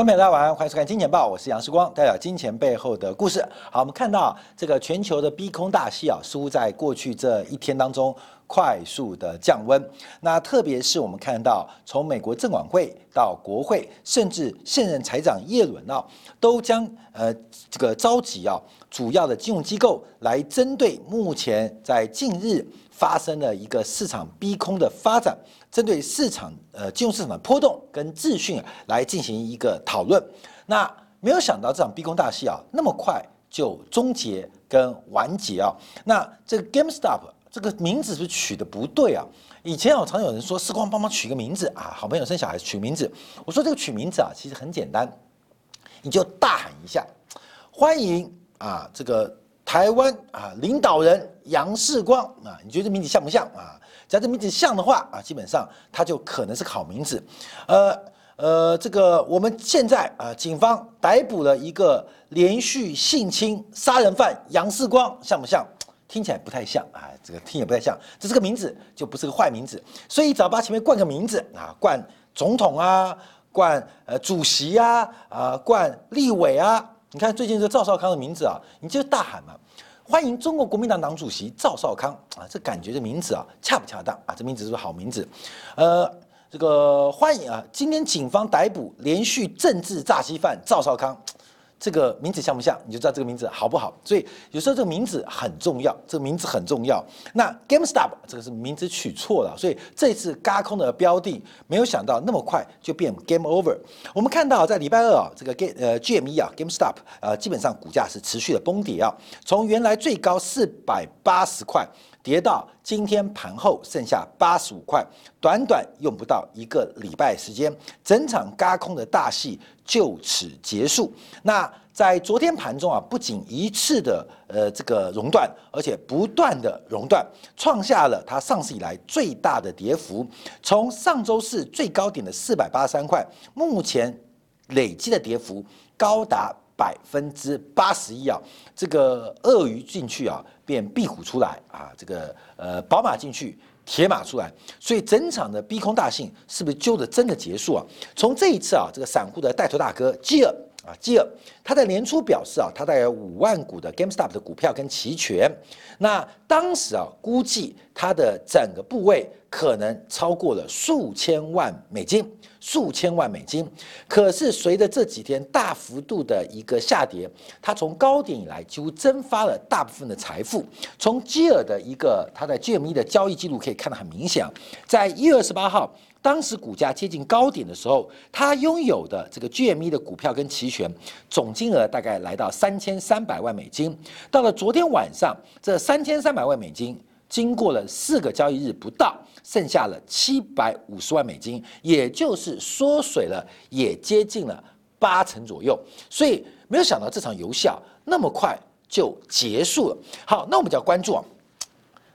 朋友们，大家晚上好，欢迎收看《金钱报》，我是杨世光，带表金钱背后的故事。好，我们看到这个全球的逼空大戏啊，似乎在过去这一天当中快速的降温。那特别是我们看到，从美国证管会到国会，甚至现任财长耶伦啊，都将呃这个召集啊主要的金融机构来针对目前在近日发生了一个市场逼空的发展。针对市场呃金融市场的波动跟秩序来进行一个讨论，那没有想到这场逼空大戏啊那么快就终结跟完结啊，那这个 GameStop 这个名字是取的不对啊？以前啊常有人说时光帮忙取个名字啊，好朋友生小孩取名字，我说这个取名字啊其实很简单，你就大喊一下，欢迎啊这个台湾啊领导人杨世光啊，你觉得这名字像不像啊？只要这名字像的话啊，基本上它就可能是好名字。呃呃，这个我们现在啊，警方逮捕了一个连续性侵杀人犯杨世光，像不像？听起来不太像啊，这个听也不太像。这是个名字，就不是个坏名字。所以只要把前面冠个名字啊，冠总统啊，冠呃主席啊，啊冠立委啊。你看最近这赵少康的名字啊，你就大喊嘛。欢迎中国国民党党主席赵少康啊，这感觉这名字啊恰不恰当啊？这名字是个好名字？呃，这个欢迎啊，今天警方逮捕连续政治诈欺犯赵少康。这个名字像不像？你就知道这个名字好不好。所以有时候这个名字很重要，这个名字很重要。那 GameStop 这个是名字取错了，所以这次嘎空的标的，没有想到那么快就变 Game Over。我们看到在礼拜二啊，这个 Game 呃 GME 啊 GameStop 呃基本上股价是持续的崩跌啊，从原来最高四百八十块。跌到今天盘后剩下八十五块，短短用不到一个礼拜时间，整场嘎空的大戏就此结束。那在昨天盘中啊，不仅一次的呃这个熔断，而且不断的熔断，创下了它上市以来最大的跌幅。从上周四最高点的四百八十三块，目前累计的跌幅高达。百分之八十一啊，这个鳄鱼进去啊，变壁虎出来啊，这个呃宝马进去，铁马出来，所以整场的逼空大戏是不是就的真的结束啊？从这一次啊，这个散户的带头大哥基尔。啊，基尔他在年初表示啊，他带有五万股的 GameStop 的股票跟期权，那当时啊，估计他的整个部位可能超过了数千万美金，数千万美金。可是随着这几天大幅度的一个下跌，它从高点以来几乎蒸发了大部分的财富。从基尔的一个他在 GME 的交易记录可以看得很明显，在一月二十八号。当时股价接近高点的时候，他拥有的这个 GME 的股票跟期权总金额大概来到三千三百万美金。到了昨天晚上，这三千三百万美金经过了四个交易日不到，剩下了七百五十万美金，也就是缩水了，也接近了八成左右。所以没有想到这场游戏啊那么快就结束了。好，那我们就要关注啊。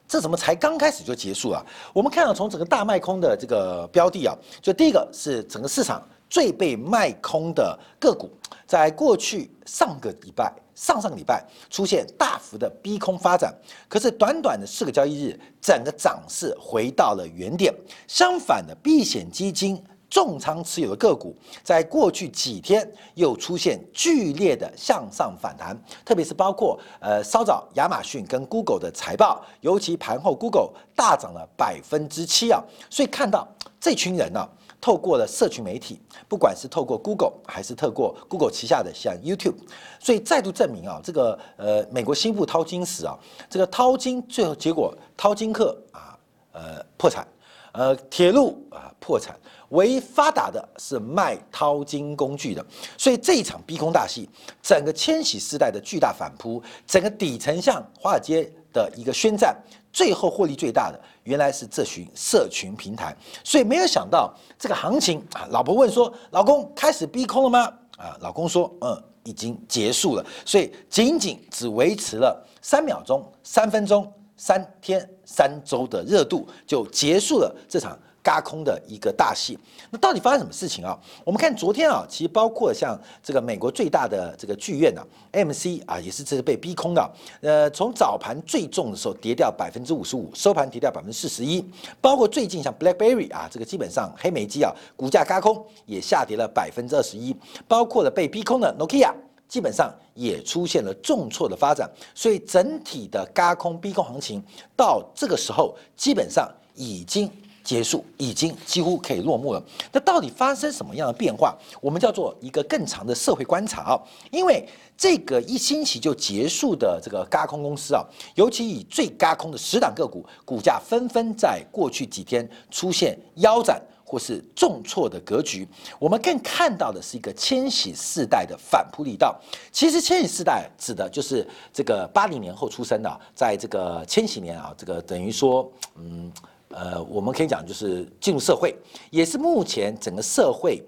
这怎么才刚开始就结束了？我们看到从整个大卖空的这个标的啊，就第一个是整个市场最被卖空的个股，在过去上个礼拜、上上个礼拜出现大幅的逼空发展，可是短短的四个交易日，整个涨势回到了原点。相反的，避险基金。重仓持有的个股，在过去几天又出现剧烈的向上反弹，特别是包括呃稍早亚马逊跟 Google 的财报，尤其盘后 Google 大涨了百分之七啊，所以看到这群人呢，透过了社群媒体，不管是透过 Google 还是透过 Google 旗下的像 YouTube，所以再度证明啊，这个呃美国西部淘金史啊，这个淘金最后结果淘金客啊呃破产，呃铁路啊破产。唯一发达的是卖淘金工具的，所以这一场逼空大戏，整个千禧世代的巨大反扑，整个底层向华尔街的一个宣战，最后获利最大的原来是这群社群平台，所以没有想到这个行情啊，老婆问说：“老公开始逼空了吗？”啊，老公说：“嗯，已经结束了。”所以仅仅只维持了三秒钟、三分钟、三天、三周的热度，就结束了这场。嘎空的一个大戏。那到底发生什么事情啊？我们看昨天啊，其实包括像这个美国最大的这个剧院呢，MC 啊，也是这是被逼空的。呃，从早盘最重的时候跌掉百分之五十五，收盘跌掉百分之四十一。包括最近像 BlackBerry 啊，这个基本上黑莓机啊，股价嘎空也下跌了百分之二十一。包括了被逼空的 Nokia，基本上也出现了重挫的发展。所以整体的嘎空逼空行情到这个时候基本上已经。结束已经几乎可以落幕了。那到底发生什么样的变化？我们叫做一个更长的社会观察啊。因为这个一星期就结束的这个嘎空公司啊，尤其以最嘎空的十档个股，股价纷纷在过去几天出现腰斩或是重挫的格局。我们更看到的是一个千禧世代的反扑力道。其实千禧世代指的就是这个八零年后出生的，在这个千禧年啊，这个等于说嗯。呃，我们可以讲，就是进入社会，也是目前整个社会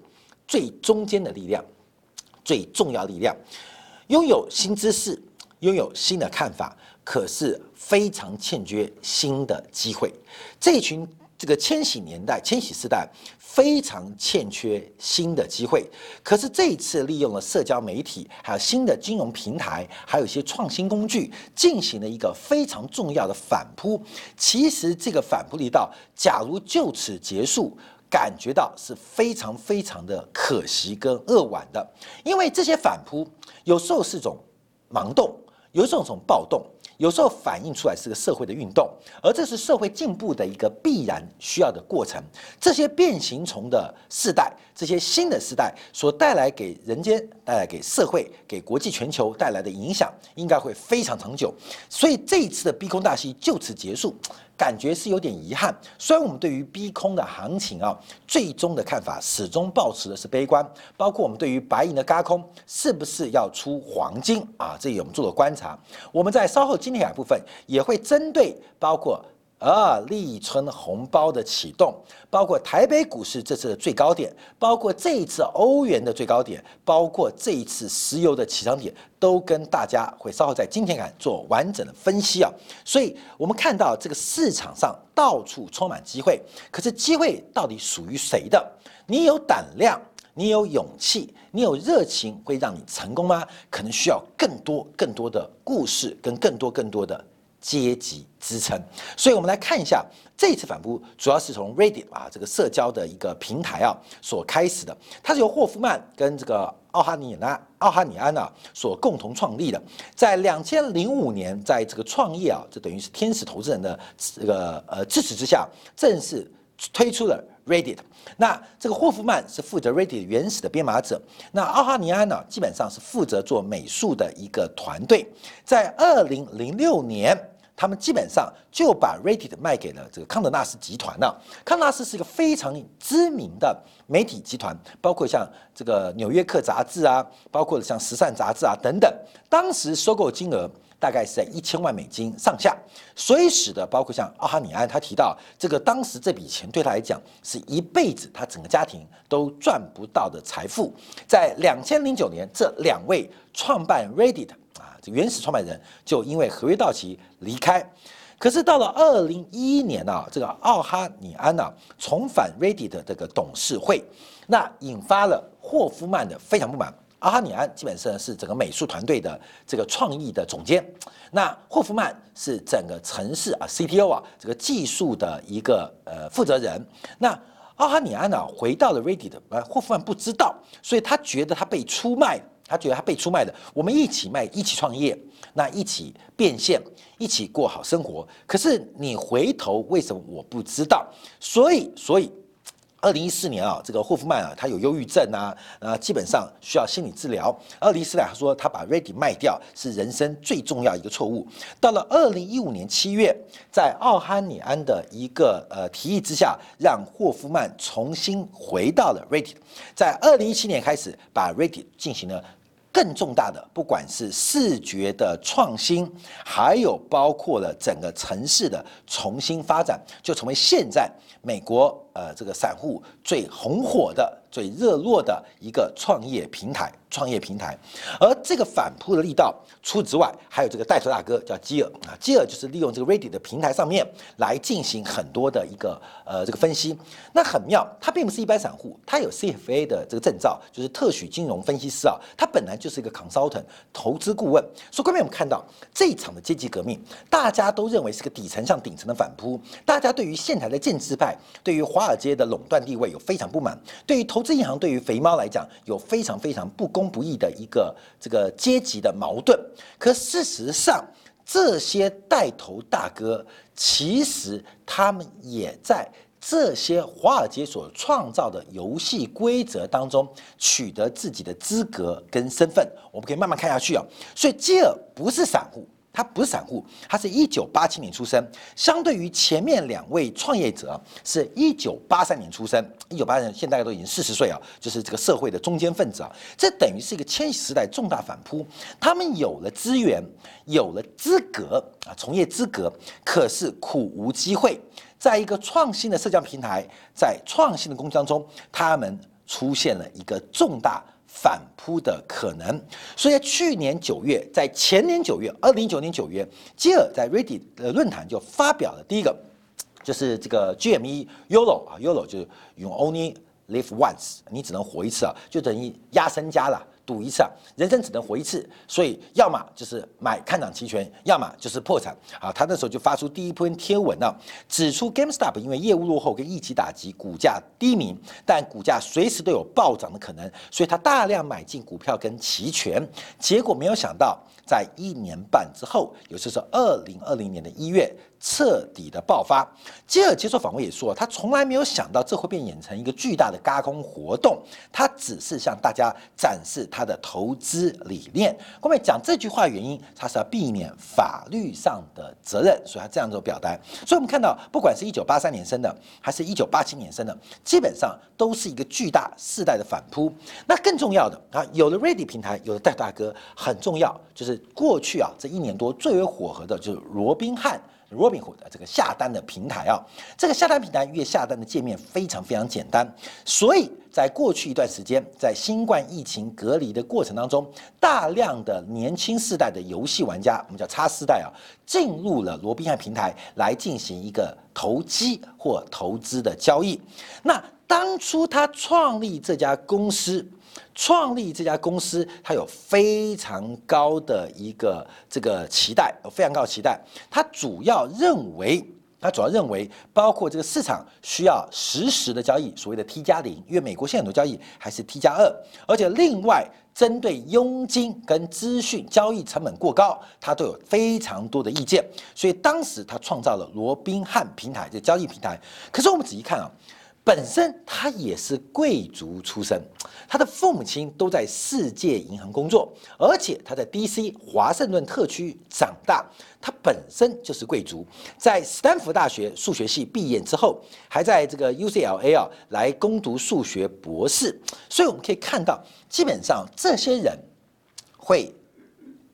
最中间的力量，最重要力量，拥有新知识，拥有新的看法，可是非常欠缺新的机会。这群。这个千禧年代、千禧世代非常欠缺新的机会，可是这一次利用了社交媒体，还有新的金融平台，还有一些创新工具，进行了一个非常重要的反扑。其实这个反扑力道，假如就此结束，感觉到是非常非常的可惜跟扼腕的，因为这些反扑有时候是种盲动，有时候是种暴动。有时候反映出来是个社会的运动，而这是社会进步的一个必然需要的过程。这些变形虫的世代，这些新的世代所带来给人间、带来给社会、给国际全球带来的影响，应该会非常长久。所以这一次的逼空大戏就此结束。感觉是有点遗憾，虽然我们对于逼空的行情啊，最终的看法始终保持的是悲观，包括我们对于白银的嘎空是不是要出黄金啊，这也我们做了观察。我们在稍后今天部分也会针对包括。啊立春红包的启动，包括台北股市这次的最高点，包括这一次欧元的最高点，包括这一次石油的起涨点，都跟大家会稍后在今天看做完整的分析啊。所以，我们看到这个市场上到处充满机会，可是机会到底属于谁的？你有胆量，你有勇气，你有热情，会让你成功吗？可能需要更多更多的故事，跟更多更多的。阶级支撑，所以我们来看一下这次反扑，主要是从 Reddit 啊这个社交的一个平台啊所开始的，它是由霍夫曼跟这个奥哈尼安奥哈尼安啊所共同创立的，在两千零五年，在这个创业啊，这等于是天使投资人的这个呃支持之下，正式推出了 Reddit。那这个霍夫曼是负责 Reddit 原始的编码者，那奥哈尼安呢，基本上是负责做美术的一个团队，在二零零六年。他们基本上就把 Reddit 卖给了这个康德纳斯集团了。康德纳斯是一个非常知名的媒体集团，包括像这个《纽约客》杂志啊，包括像《时尚》杂志啊等等。当时收购金额大概是在一千万美金上下，所以使得包括像奥哈尼安他提到，这个当时这笔钱对他来讲是一辈子他整个家庭都赚不到的财富。在两千零九年，这两位创办 Reddit 啊，这。原始创办人就因为合约到期离开，可是到了二零一一年啊，这个奥哈尼安呢重返 Reddit 的这个董事会，那引发了霍夫曼的非常不满。阿哈尼安基本上是整个美术团队的这个创意的总监，那霍夫曼是整个城市啊 CTO 啊这个技术的一个呃负责人。那奥哈尼安呢回到了 Reddit，呃霍夫曼不知道，所以他觉得他被出卖。他觉得他被出卖的，我们一起卖，一起创业，那一起变现，一起过好生活。可是你回头为什么我不知道？所以，所以。二零一四年啊，这个霍夫曼啊，他有忧郁症啊，啊，基本上需要心理治疗。二零一四年他说他把 Ready 卖掉是人生最重要一个错误。到了二零一五年七月，在奥哈尼安的一个呃提议之下，让霍夫曼重新回到了 Ready。在二零一七年开始，把 Ready 进行了更重大的，不管是视觉的创新，还有包括了整个城市的重新发展，就成为现在美国。呃这个散户最红火的、最热络的一个创业平台。创业平台，而这个反扑的力道，除此之外，还有这个带头大哥叫基尔啊，基尔就是利用这个 Reddit 的平台上面来进行很多的一个呃这个分析。那很妙，他并不是一般散户，他有 CFA 的这个证照，就是特许金融分析师啊，他本来就是一个 consultant 投资顾问。所以，关面我们看到这一场的阶级革命，大家都认为是个底层向顶层的反扑，大家对于现台的建制派，对于华华尔街的垄断地位有非常不满，对于投资银行，对于肥猫来讲有非常非常不。公不义的一个这个阶级的矛盾，可事实上，这些带头大哥其实他们也在这些华尔街所创造的游戏规则当中取得自己的资格跟身份。我们可以慢慢看下去啊。所以，基尔不是散户。他不是散户，他是一九八七年出生，相对于前面两位创业者是一九八三年出生，一九八三年现在大家都已经四十岁啊，就是这个社会的中间分子啊，这等于是一个千禧时代重大反扑。他们有了资源，有了资格啊，从业资格，可是苦无机会，在一个创新的社交平台，在创新的工作当中，他们出现了一个重大。反扑的可能，所以去年九月，在前年九月，二零一九年九月，基尔在 Reddit 的论坛就发表了第一个，就是这个 GME YOLO 啊，YOLO 就是用 Only Live Once，你只能活一次啊，就等于压身家了。赌一次啊，人生只能活一次，所以要么就是买看涨期权，要么就是破产啊。他那时候就发出第一篇贴文啊，指出 GameStop 因为业务落后跟疫情打击，股价低迷，但股价随时都有暴涨的可能，所以他大量买进股票跟期权，结果没有想到，在一年半之后，也就是二零二零年的一月。彻底的爆发。基尔接受访问也说，他从来没有想到这会变演成一个巨大的嘎空活动，他只是向大家展示他的投资理念。后面讲这句话原因，他是要避免法律上的责任，所以他这样做表达。所以我们看到，不管是一九八三年生的，还是一九八七年生的，基本上都是一个巨大世代的反扑。那更重要的啊，有了 Ready 平台，有了戴大哥，很重要就是过去啊这一年多最为火核的就是罗宾汉。Robinhood 的这个下单的平台啊，这个下单平台月下单的界面非常非常简单，所以在过去一段时间，在新冠疫情隔离的过程当中，大量的年轻世代的游戏玩家，我们叫差世代啊，进入了罗宾汉平台来进行一个投机或投资的交易。那当初他创立这家公司。创立这家公司，他有非常高的一个这个期待，有非常高的期待。他主要认为，他主要认为，包括这个市场需要实时的交易，所谓的 T 加零，因为美国现在很多交易还是 T 加二，而且另外针对佣金跟资讯交易成本过高，他都有非常多的意见。所以当时他创造了罗宾汉平台这交易平台。可是我们仔细看啊。本身他也是贵族出身，他的父母亲都在世界银行工作，而且他在 D.C. 华盛顿特区长大，他本身就是贵族。在斯坦福大学数学系毕业之后，还在这个 U.C.L.A. 啊来攻读数学博士。所以我们可以看到，基本上这些人会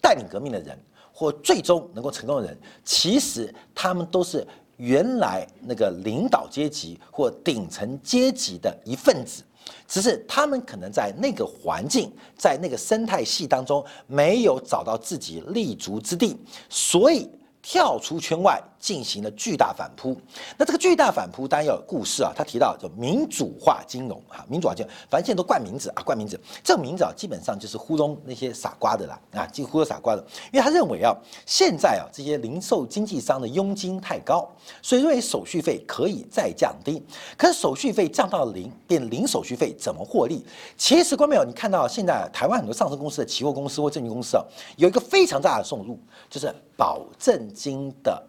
带领革命的人，或最终能够成功的人，其实他们都是。原来那个领导阶级或顶层阶级的一份子，只是他们可能在那个环境，在那个生态系当中没有找到自己立足之地，所以跳出圈外。进行了巨大反扑，那这个巨大反扑当然要有故事啊。他提到就民主化金融啊，民主化金融，反正现在都冠名字啊，冠名字。这个名字啊，基本上就是糊弄那些傻瓜的啦啊，几乎都傻瓜的。因为他认为啊，现在啊这些零售经纪商的佣金太高，所以认为手续费可以再降低。可是手续费降到零，变零手续费怎么获利？其实观众朋友，你看到现在台湾很多上市公司的期货公司或证券公司啊，有一个非常大的收入，就是保证金的。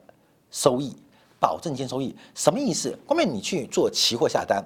收益，保证金收益什么意思？后面你去做期货下单，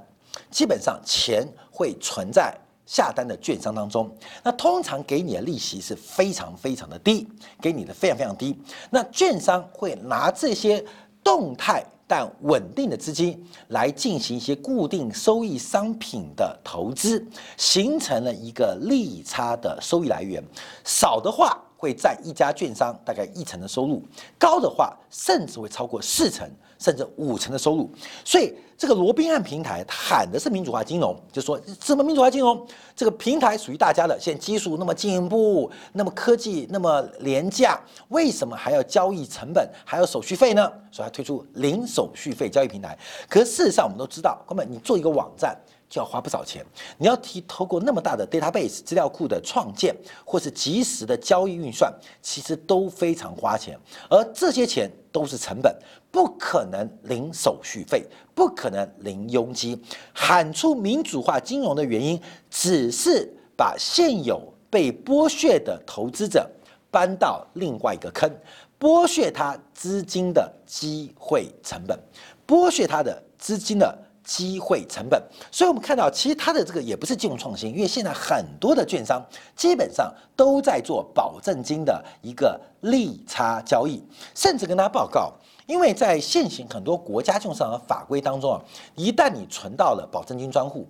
基本上钱会存在下单的券商当中，那通常给你的利息是非常非常的低，给你的非常非常低。那券商会拿这些动态但稳定的资金来进行一些固定收益商品的投资，形成了一个利差的收益来源。少的话。会占一家券商大概一成的收入，高的话甚至会超过四成。甚至五成的收入，所以这个罗宾汉平台喊的是民主化金融，就说什么民主化金融，这个平台属于大家的，现在技术那么进步，那么科技那么廉价，为什么还要交易成本，还要手续费呢？所以他推出零手续费交易平台。可是事实上我们都知道，哥们，你做一个网站。就要花不少钱，你要提透过那么大的 database 资料库的创建，或是及时的交易运算，其实都非常花钱，而这些钱都是成本，不可能零手续费，不可能零佣金。喊出民主化金融的原因，只是把现有被剥削的投资者搬到另外一个坑，剥削他资金的机会成本，剥削他的资金的。机会成本，所以我们看到，其实它的这个也不是金融创新，因为现在很多的券商基本上都在做保证金的一个利差交易，甚至跟大家报告，因为在现行很多国家券商的法规当中啊，一旦你存到了保证金专户，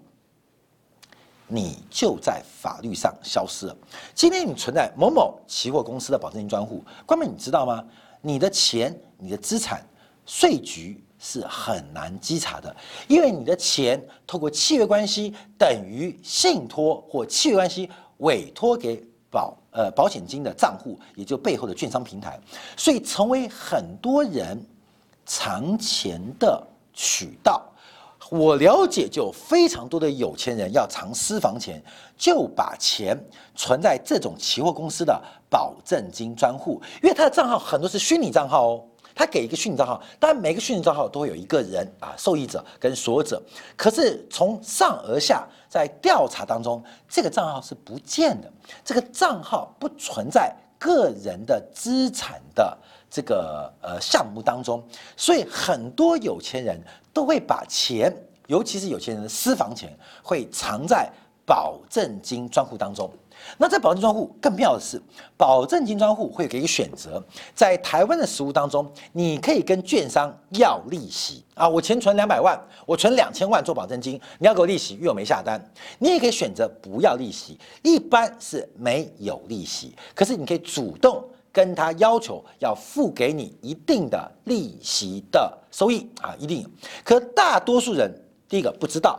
你就在法律上消失了。今天你存在某某期货公司的保证金专户，关妹你知道吗？你的钱、你的资产，税局。是很难稽查的，因为你的钱透过契约关系等于信托或契约关系委托给保呃保险金的账户，也就背后的券商平台，所以成为很多人藏钱的渠道。我了解，就非常多的有钱人要藏私房钱，就把钱存在这种期货公司的保证金专户，因为他的账号很多是虚拟账号哦。他给一个虚拟账号，当然每个虚拟账号都会有一个人啊，受益者跟所有者。可是从上而下，在调查当中，这个账号是不见的，这个账号不存在个人的资产的这个呃项目当中，所以很多有钱人都会把钱，尤其是有钱人的私房钱，会藏在保证金专户当中。那在保证金专户更妙的是，保证金专户会给一个选择，在台湾的实务当中，你可以跟券商要利息啊，我钱存两百万，我存两千万做保证金，你要给我利息，因为我没下单。你也可以选择不要利息，一般是没有利息，可是你可以主动跟他要求要付给你一定的利息的收益啊，一定。可大多数人第一个不知道。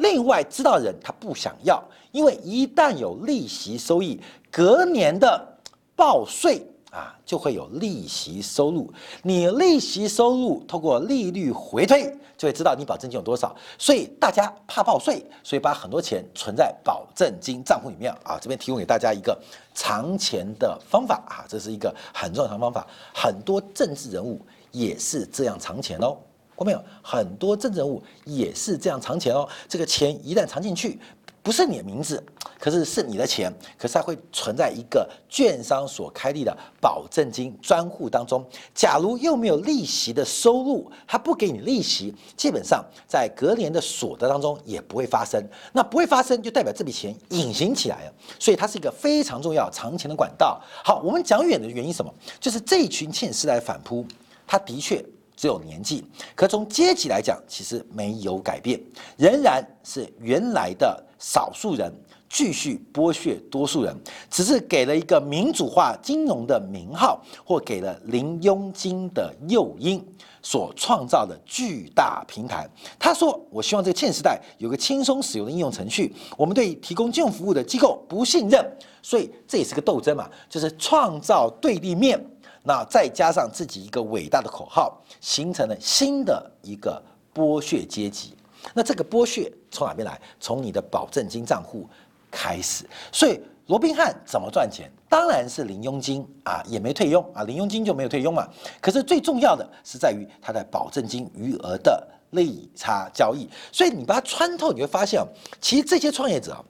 另外，知道人他不想要，因为一旦有利息收益，隔年的报税啊就会有利息收入。你利息收入透过利率回推，就会知道你保证金有多少。所以大家怕报税，所以把很多钱存在保证金账户里面啊。这边提供给大家一个藏钱的方法啊，这是一个很重要的方法。很多政治人物也是这样藏钱哦。后面有很多政治人物也是这样藏钱哦。这个钱一旦藏进去，不是你的名字，可是是你的钱，可是它会存在一个券商所开立的保证金专户当中。假如又没有利息的收入，他不给你利息，基本上在隔年的所得当中也不会发生。那不会发生，就代表这笔钱隐形起来了。所以它是一个非常重要藏钱的管道。好，我们讲远的原因什么？就是这一群欠时代反扑，他的确。只有年纪，可从阶级来讲，其实没有改变，仍然是原来的少数人继续剥削多数人，只是给了一个民主化金融的名号，或给了零佣金的诱因所创造的巨大平台。他说：“我希望这个欠时代有个轻松使用的应用程序。我们对提供金融服务的机构不信任，所以这也是个斗争嘛，就是创造对立面。”那再加上自己一个伟大的口号，形成了新的一个剥削阶级。那这个剥削从哪边来？从你的保证金账户开始。所以罗宾汉怎么赚钱？当然是零佣金啊，也没退佣啊，零佣金就没有退佣嘛。可是最重要的是在于他的保证金余额的利差交易。所以你把它穿透，你会发现其实这些创业者啊。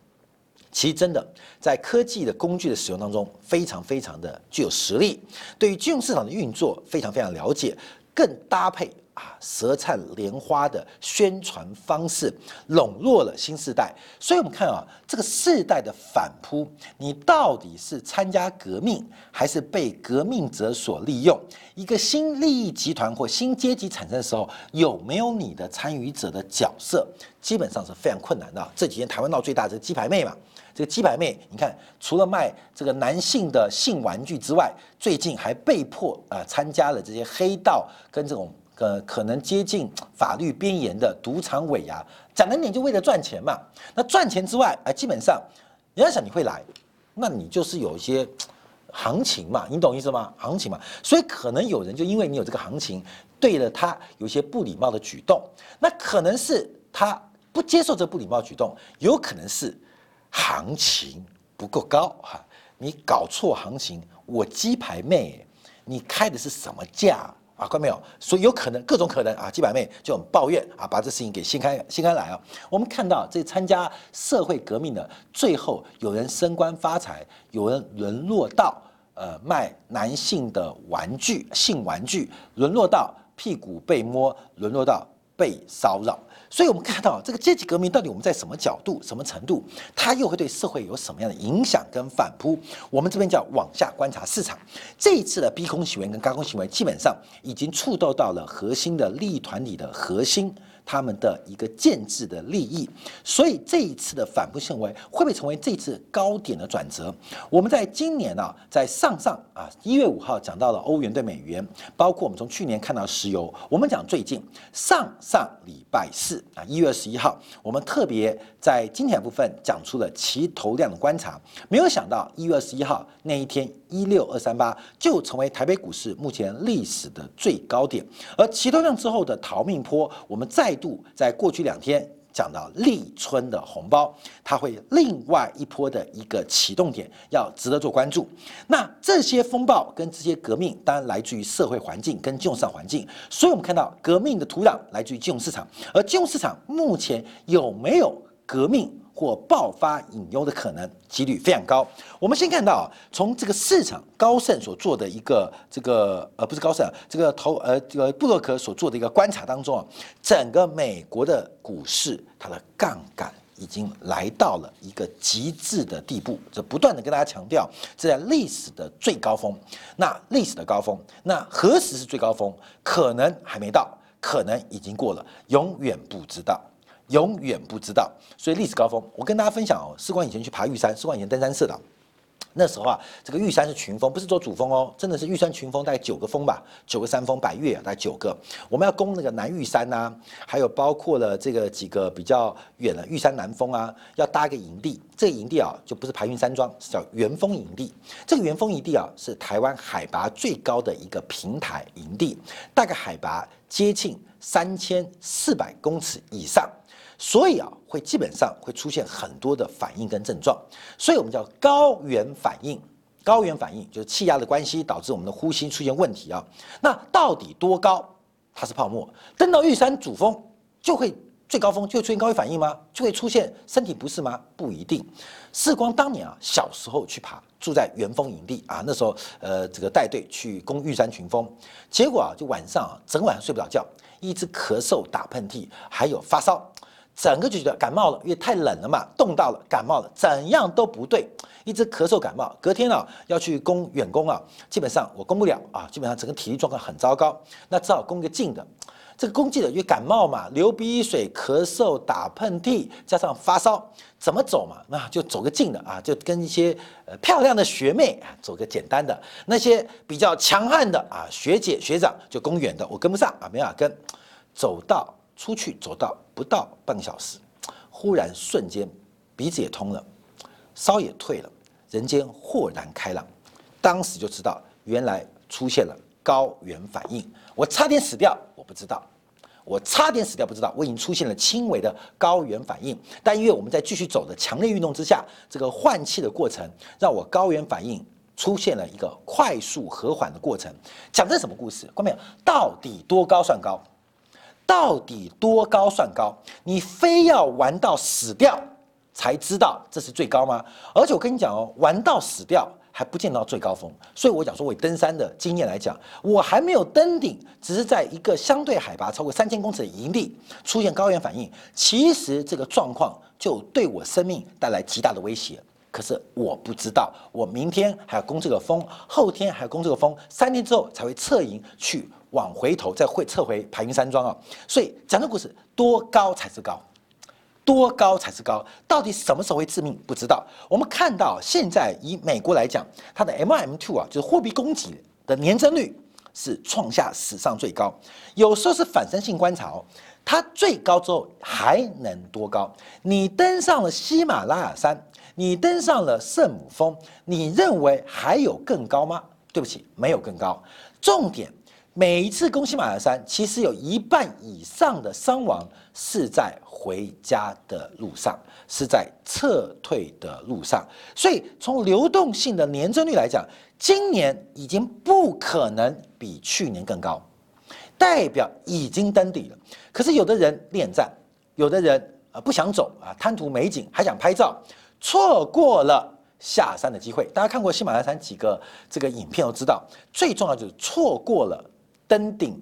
其实真的在科技的工具的使用当中，非常非常的具有实力，对于金融市场的运作非常非常了解，更搭配啊舌灿莲花的宣传方式，笼络了新时代。所以我们看啊，这个世代的反扑，你到底是参加革命，还是被革命者所利用？一个新利益集团或新阶级产生的时候，有没有你的参与者的角色？基本上是非常困难的。这几天台湾闹最大的鸡排妹嘛。这个鸡排妹，你看除了卖这个男性的性玩具之外，最近还被迫啊参加了这些黑道跟这种呃可能接近法律边缘的赌场尾牙，讲难点就为了赚钱嘛。那赚钱之外，哎，基本上人家想你会来，那你就是有一些行情嘛，你懂意思吗？行情嘛，所以可能有人就因为你有这个行情，对了他有些不礼貌的举动，那可能是他不接受这不礼貌举动，有可能是行情不够高哈，你搞错行情，我鸡排妹，你开的是什么价？啊，看到没有？所以有可能各种可能啊，鸡排妹就很抱怨啊，把这事情给掀开掀开来啊。我们看到这参加社会革命的，最后有人升官发财，有人沦落到呃卖男性的玩具、性玩具，沦落到屁股被摸，沦落到被骚扰。所以，我们看到这个阶级革命到底我们在什么角度、什么程度，它又会对社会有什么样的影响跟反扑？我们这边叫往下观察市场。这一次的逼空行为跟高空行为，基本上已经触动到了核心的利益团体的核心。他们的一个建制的利益，所以这一次的反扑行为会不会成为这次高点的转折？我们在今年啊，在上上啊一月五号讲到了欧元对美元，包括我们从去年看到石油，我们讲最近上上礼拜四啊一月二十一号，我们特别在今天部分讲出了齐头量的观察，没有想到一月二十一号那一天一六二三八就成为台北股市目前历史的最高点，而齐头量之后的逃命坡，我们再。度在过去两天讲到立春的红包，它会另外一波的一个启动点，要值得做关注。那这些风暴跟这些革命，当然来自于社会环境跟金融市场环境，所以我们看到革命的土壤来自于金融市场，而金融市场目前有没有革命？或爆发隐忧的可能几率非常高。我们先看到，从这个市场高盛所做的一个这个呃不是高盛，这个投呃这个布洛克所做的一个观察当中啊，整个美国的股市它的杠杆已经来到了一个极致的地步，这不断的跟大家强调，这在历史的最高峰。那历史的高峰，那何时是最高峰？可能还没到，可能已经过了，永远不知道。永远不知道，所以历史高峰，我跟大家分享哦。士官以前去爬玉山，士官以前登山社的，那时候啊，这个玉山是群峰，不是做主峰哦，真的是玉山群峰，大概九个峰吧，九个山峰，百岳大概九个。我们要攻那个南玉山呐，还有包括了这个几个比较远的玉山南峰啊，要搭个营地。这个营地啊，就不是排云山庄，是叫元峰营地。这个元峰营地啊，是台湾海拔最高的一个平台营地，大概海拔接近三千四百公尺以上。所以啊，会基本上会出现很多的反应跟症状，所以我们叫高原反应。高原反应就是气压的关系导致我们的呼吸出现问题啊。那到底多高？它是泡沫。登到玉山主峰就会最高峰就会出现高原反应吗？就会出现身体不适吗？不一定。世光当年啊，小时候去爬，住在元峰营地啊，那时候呃这个带队去攻玉山群峰，结果啊就晚上啊整晚睡不着觉，一直咳嗽、打喷嚏，还有发烧。整个就觉得感冒了，因为太冷了嘛，冻到了，感冒了，怎样都不对，一直咳嗽感冒。隔天啊要去攻远攻啊，基本上我攻不了啊，基本上整个体力状况很糟糕，那只好攻个近的。这个攻近的因为感冒嘛，流鼻水、咳嗽、打喷嚏，加上发烧，怎么走？嘛？那就走？个近的啊，就跟一些呃漂亮的学妹走？个简单的，那些比较强悍的啊学姐学长就攻远的，我跟不上啊，没法跟，走？到。出去走？到不到半个小时，忽然瞬间鼻子也通了，烧也退了，人间豁然开朗。当时就知道原来出现了高原反应，我差点死掉，我不知道，我差点死掉不知道，我已经出现了轻微的高原反应。但因为我们在继续走的强烈运动之下，这个换气的过程让我高原反应出现了一个快速和缓的过程。讲这什么故事？关没有？到底多高算高？到底多高算高？你非要玩到死掉才知道这是最高吗？而且我跟你讲哦，玩到死掉还不见到最高峰。所以我讲说，我登山的经验来讲，我还没有登顶，只是在一个相对海拔超过三千公尺的营地出现高原反应，其实这个状况就对我生命带来极大的威胁。可是我不知道，我明天还要攻这个峰，后天还要攻这个峰，三天之后才会撤营去。往回头再会撤回排云山庄啊，所以讲的故事多高才是高，多高才是高？到底什么时候会致命？不知道。我们看到现在以美国来讲，它的 M M two 啊，就是货币供给的年增率是创下史上最高。有时候是反身性观察哦，它最高之后还能多高？你登上了喜马拉雅山，你登上了圣母峰，你认为还有更高吗？对不起，没有更高。重点。每一次攻喜马拉雅山，其实有一半以上的伤亡是在回家的路上，是在撤退的路上。所以从流动性的年增率来讲，今年已经不可能比去年更高，代表已经登底了。可是有的人恋战，有的人啊不想走啊，贪图美景还想拍照，错过了下山的机会。大家看过喜马拉雅山几个这个影片都知道，最重要就是错过了。登顶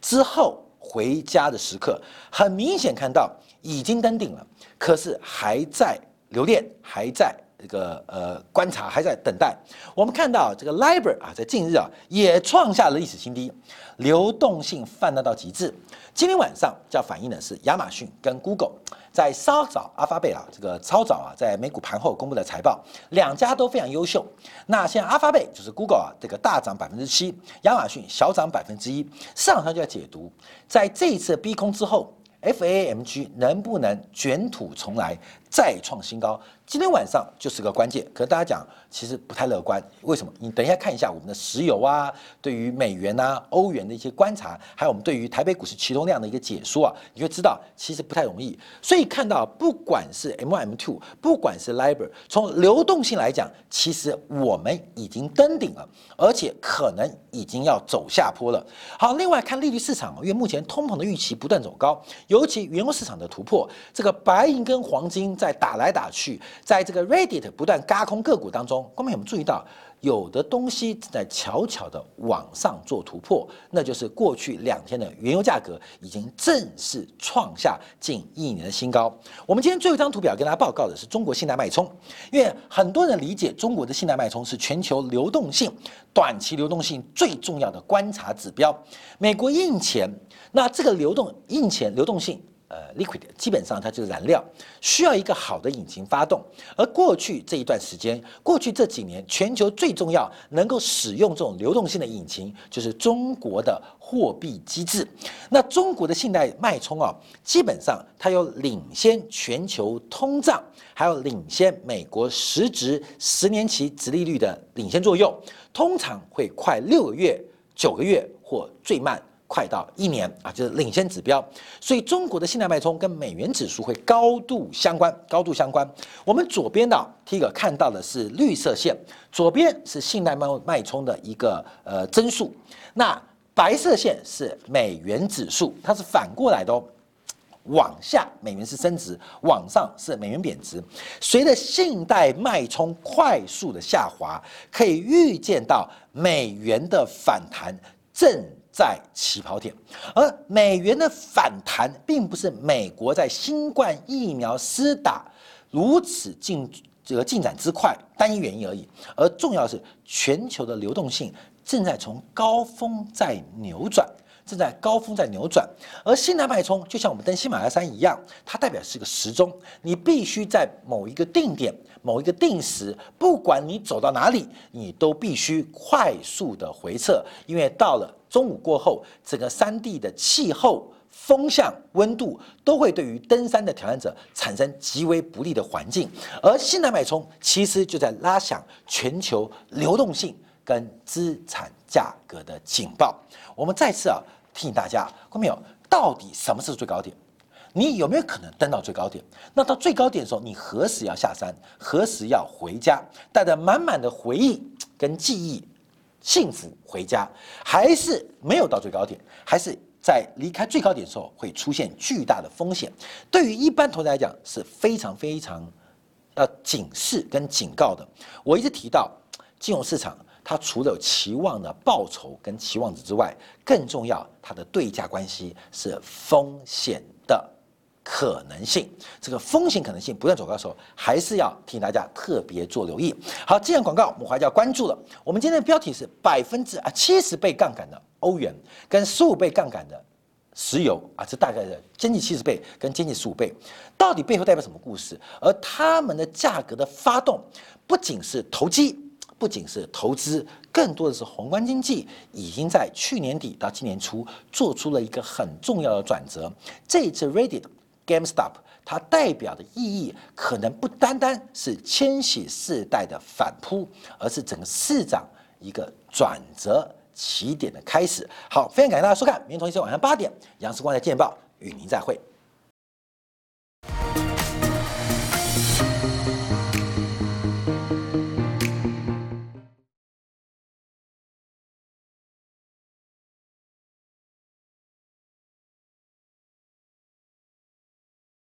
之后回家的时刻，很明显看到已经登顶了，可是还在留恋，还在这个呃观察，还在等待。我们看到这个 Libra 啊，在近日啊也创下了历史新低，流动性泛滥到极致。今天晚上要反映的是亚马逊跟 Google。在稍早，阿发贝啊，这个超早啊，在美股盘后公布的财报，两家都非常优秀。那现在阿发贝就是 Google 啊，这个大涨百分之七，亚马逊小涨百分之一，市场上就要解读，在这一次逼空之后。FAMG 能不能卷土重来，再创新高？今天晚上就是个关键。可大家讲，其实不太乐观。为什么？你等一下看一下我们的石油啊，对于美元啊、欧元的一些观察，还有我们对于台北股市启动量的一个解说啊，你就知道其实不太容易。所以看到，不管是 M M two，不管是 Libor，从流动性来讲，其实我们已经登顶了，而且可能已经要走下坡了。好，另外看利率市场，因为目前通膨的预期不断走高。尤其原油市场的突破，这个白银跟黄金在打来打去，在这个 Reddit 不断嘎空个股当中，观众有没有注意到，有的东西正在悄悄的往上做突破？那就是过去两天的原油价格已经正式创下近一年的新高。我们今天最后一张图表跟大家报告的是中国信贷脉冲，因为很多人理解中国的信贷脉冲是全球流动性短期流动性最重要的观察指标。美国印钱。那这个流动印钱流动性，呃，liquid 基本上它就是燃料，需要一个好的引擎发动。而过去这一段时间，过去这几年，全球最重要能够使用这种流动性的引擎，就是中国的货币机制。那中国的信贷脉冲啊，基本上它有领先全球通胀，还有领先美国实质十年期殖利率的领先作用，通常会快六个月、九个月或最慢。快到一年啊，就是领先指标，所以中国的信贷脉冲跟美元指数会高度相关，高度相关。我们左边的第一个看到的是绿色线，左边是信贷脉脉冲的一个呃增速，那白色线是美元指数，它是反过来的哦，往下美元是升值，往上是美元贬值。随着信贷脉冲快速的下滑，可以预见到美元的反弹正。在起跑点，而美元的反弹并不是美国在新冠疫苗施打如此进这个进展之快单一原因而已，而重要是全球的流动性正在从高峰在扭转，正在高峰在扭转，而信贷脉冲就像我们登喜马拉雅山一样，它代表是个时钟，你必须在某一个定点、某一个定时，不管你走到哪里，你都必须快速的回撤，因为到了。中午过后，整个山地的气候、风向、温度都会对于登山的挑战者产生极为不利的环境，而西南脉冲其实就在拉响全球流动性跟资产价格的警报。我们再次啊提醒大家，看到没有？到底什么是最高点？你有没有可能登到最高点？那到最高点的时候，你何时要下山？何时要回家？带着满满的回忆跟记忆。幸福回家，还是没有到最高点，还是在离开最高点的时候会出现巨大的风险。对于一般投资来讲是非常非常要警示跟警告的。我一直提到金融市场，它除了有期望的报酬跟期望值之外，更重要它的对价关系是风险。可能性，这个风险可能性不断走高的时候，还是要提醒大家特别做留意。好，既然广告，我们还是要关注了。我们今天的标题是百分之啊七十倍杠杆的欧元跟十五倍杠杆的石油啊，这大概的经济七十倍跟经济十五倍，到底背后代表什么故事？而他们的价格的发动，不仅是投机，不仅是投资，更多的是宏观经济已经在去年底到今年初做出了一个很重要的转折。这一次 Reddit GameStop 它代表的意义，可能不单单是千禧世代的反扑，而是整个市场一个转折。起点的开始，好，非常感谢大家收看，明天同一时间晚上八点，杨世光在见报与您再会。